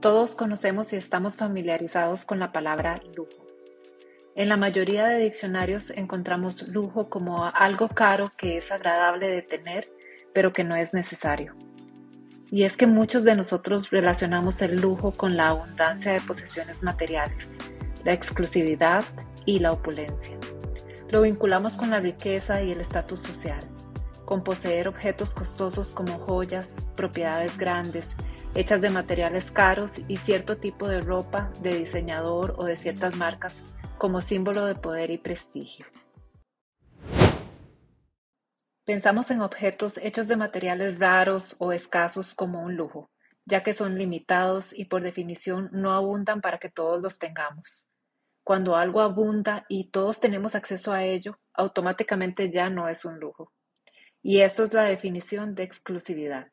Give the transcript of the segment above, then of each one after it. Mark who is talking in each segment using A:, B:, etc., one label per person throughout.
A: Todos conocemos y estamos familiarizados con la palabra lujo. En la mayoría de diccionarios encontramos lujo como algo caro que es agradable de tener, pero que no es necesario. Y es que muchos de nosotros relacionamos el lujo con la abundancia de posesiones materiales, la exclusividad y la opulencia. Lo vinculamos con la riqueza y el estatus social, con poseer objetos costosos como joyas, propiedades grandes, hechas de materiales caros y cierto tipo de ropa de diseñador o de ciertas marcas como símbolo de poder y prestigio. Pensamos en objetos hechos de materiales raros o escasos como un lujo, ya que son limitados y por definición no abundan para que todos los tengamos. Cuando algo abunda y todos tenemos acceso a ello, automáticamente ya no es un lujo. Y esto es la definición de exclusividad.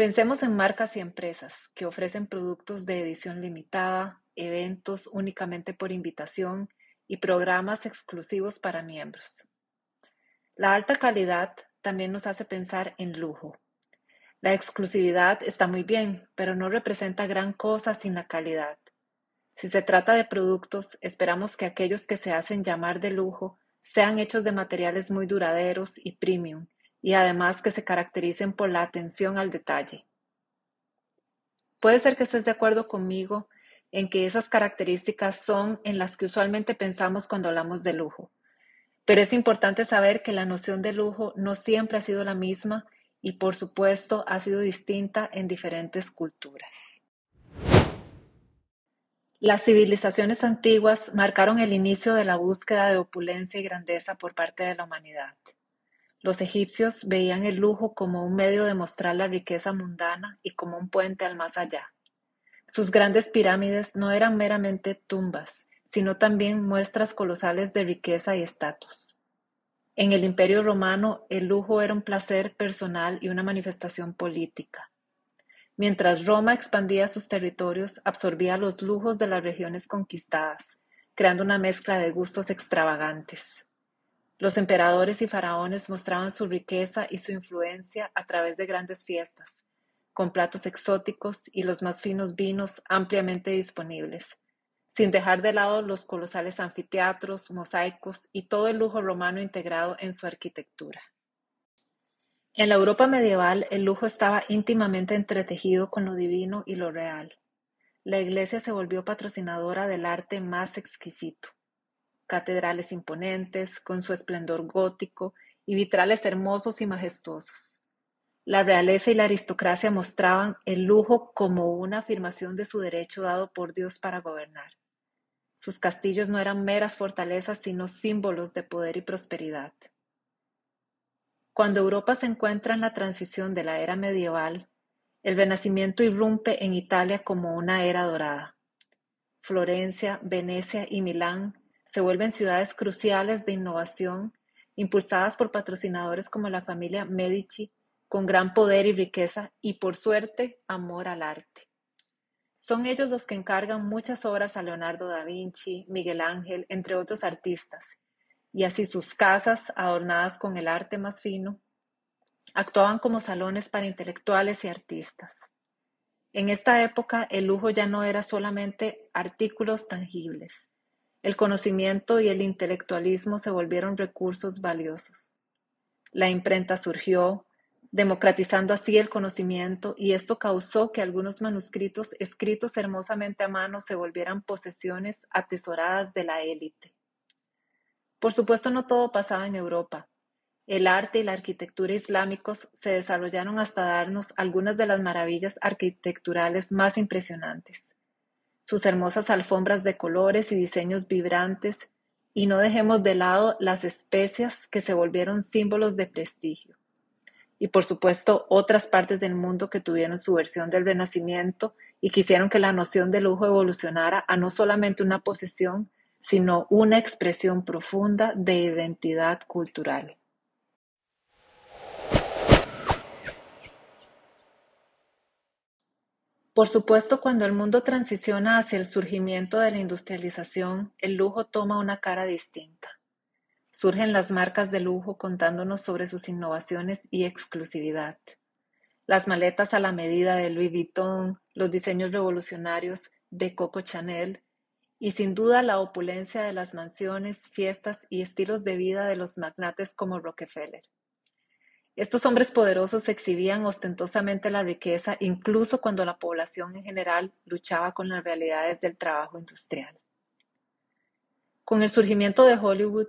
A: Pensemos en marcas y empresas que ofrecen productos de edición limitada, eventos únicamente por invitación y programas exclusivos para miembros. La alta calidad también nos hace pensar en lujo. La exclusividad está muy bien, pero no representa gran cosa sin la calidad. Si se trata de productos, esperamos que aquellos que se hacen llamar de lujo sean hechos de materiales muy duraderos y premium, y además que se caractericen por la atención al detalle. Puede ser que estés de acuerdo conmigo en que esas características son en las que usualmente pensamos cuando hablamos de lujo, pero es importante saber que la noción de lujo no siempre ha sido la misma y por supuesto ha sido distinta en diferentes culturas. Las civilizaciones antiguas marcaron el inicio de la búsqueda de opulencia y grandeza por parte de la humanidad. Los egipcios veían el lujo como un medio de mostrar la riqueza mundana y como un puente al más allá. Sus grandes pirámides no eran meramente tumbas, sino también muestras colosales de riqueza y estatus. En el Imperio romano, el lujo era un placer personal y una manifestación política. Mientras Roma expandía sus territorios, absorbía los lujos de las regiones conquistadas, creando una mezcla de gustos extravagantes. Los emperadores y faraones mostraban su riqueza y su influencia a través de grandes fiestas, con platos exóticos y los más finos vinos ampliamente disponibles, sin dejar de lado los colosales anfiteatros, mosaicos y todo el lujo romano integrado en su arquitectura. En la Europa medieval el lujo estaba íntimamente entretejido con lo divino y lo real. La Iglesia se volvió patrocinadora del arte más exquisito catedrales imponentes, con su esplendor gótico y vitrales hermosos y majestuosos. La realeza y la aristocracia mostraban el lujo como una afirmación de su derecho dado por Dios para gobernar. Sus castillos no eran meras fortalezas, sino símbolos de poder y prosperidad. Cuando Europa se encuentra en la transición de la era medieval, el Renacimiento irrumpe en Italia como una era dorada. Florencia, Venecia y Milán se vuelven ciudades cruciales de innovación, impulsadas por patrocinadores como la familia Medici, con gran poder y riqueza y, por suerte, amor al arte. Son ellos los que encargan muchas obras a Leonardo da Vinci, Miguel Ángel, entre otros artistas, y así sus casas, adornadas con el arte más fino, actuaban como salones para intelectuales y artistas. En esta época el lujo ya no era solamente artículos tangibles, el conocimiento y el intelectualismo se volvieron recursos valiosos. La imprenta surgió, democratizando así el conocimiento, y esto causó que algunos manuscritos escritos hermosamente a mano se volvieran posesiones atesoradas de la élite. Por supuesto, no todo pasaba en Europa. El arte y la arquitectura islámicos se desarrollaron hasta darnos algunas de las maravillas arquitecturales más impresionantes sus hermosas alfombras de colores y diseños vibrantes, y no dejemos de lado las especias que se volvieron símbolos de prestigio. Y por supuesto otras partes del mundo que tuvieron su versión del Renacimiento y quisieron que la noción de lujo evolucionara a no solamente una posesión, sino una expresión profunda de identidad cultural. Por supuesto, cuando el mundo transiciona hacia el surgimiento de la industrialización, el lujo toma una cara distinta. Surgen las marcas de lujo contándonos sobre sus innovaciones y exclusividad. Las maletas a la medida de Louis Vuitton, los diseños revolucionarios de Coco Chanel y sin duda la opulencia de las mansiones, fiestas y estilos de vida de los magnates como Rockefeller. Estos hombres poderosos exhibían ostentosamente la riqueza incluso cuando la población en general luchaba con las realidades del trabajo industrial. Con el surgimiento de Hollywood,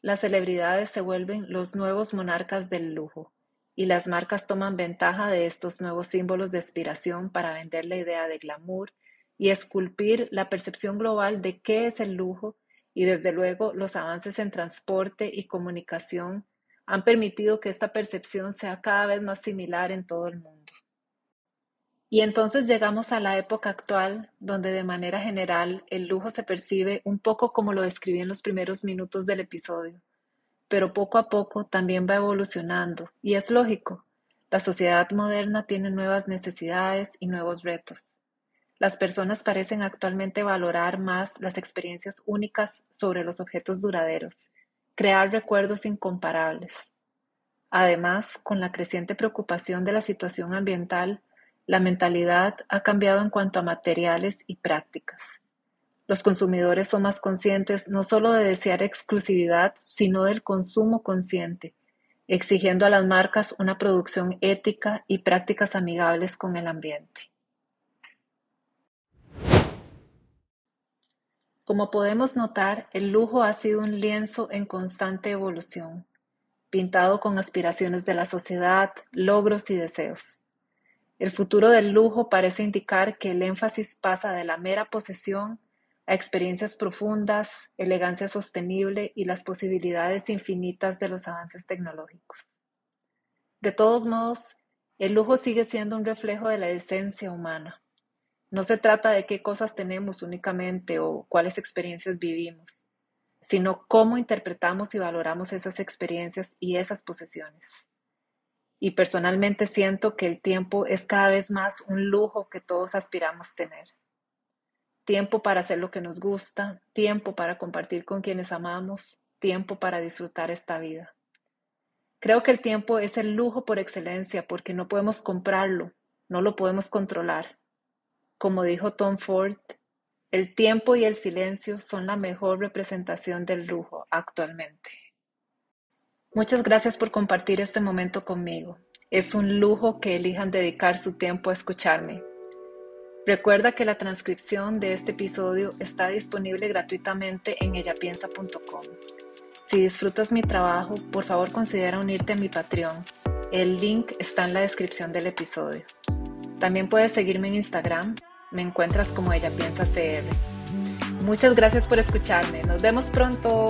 A: las celebridades se vuelven los nuevos monarcas del lujo y las marcas toman ventaja de estos nuevos símbolos de aspiración para vender la idea de glamour y esculpir la percepción global de qué es el lujo y desde luego los avances en transporte y comunicación han permitido que esta percepción sea cada vez más similar en todo el mundo. Y entonces llegamos a la época actual, donde de manera general el lujo se percibe un poco como lo describí en los primeros minutos del episodio, pero poco a poco también va evolucionando, y es lógico. La sociedad moderna tiene nuevas necesidades y nuevos retos. Las personas parecen actualmente valorar más las experiencias únicas sobre los objetos duraderos, crear recuerdos incomparables. Además, con la creciente preocupación de la situación ambiental, la mentalidad ha cambiado en cuanto a materiales y prácticas. Los consumidores son más conscientes no solo de desear exclusividad, sino del consumo consciente, exigiendo a las marcas una producción ética y prácticas amigables con el ambiente. Como podemos notar, el lujo ha sido un lienzo en constante evolución, pintado con aspiraciones de la sociedad, logros y deseos. El futuro del lujo parece indicar que el énfasis pasa de la mera posesión a experiencias profundas, elegancia sostenible y las posibilidades infinitas de los avances tecnológicos. De todos modos, el lujo sigue siendo un reflejo de la esencia humana. No se trata de qué cosas tenemos únicamente o cuáles experiencias vivimos, sino cómo interpretamos y valoramos esas experiencias y esas posesiones y personalmente siento que el tiempo es cada vez más un lujo que todos aspiramos tener. Tiempo para hacer lo que nos gusta, tiempo para compartir con quienes amamos, tiempo para disfrutar esta vida. Creo que el tiempo es el lujo por excelencia porque no podemos comprarlo, no lo podemos controlar. Como dijo Tom Ford, el tiempo y el silencio son la mejor representación del lujo actualmente. Muchas gracias por compartir este momento conmigo. Es un lujo que elijan dedicar su tiempo a escucharme. Recuerda que la transcripción de este episodio está disponible gratuitamente en ellapiensa.com. Si disfrutas mi trabajo, por favor considera unirte a mi Patreon. El link está en la descripción del episodio. También puedes seguirme en Instagram. Me encuentras como Ella Piensa CR. Muchas gracias por escucharme. Nos vemos pronto.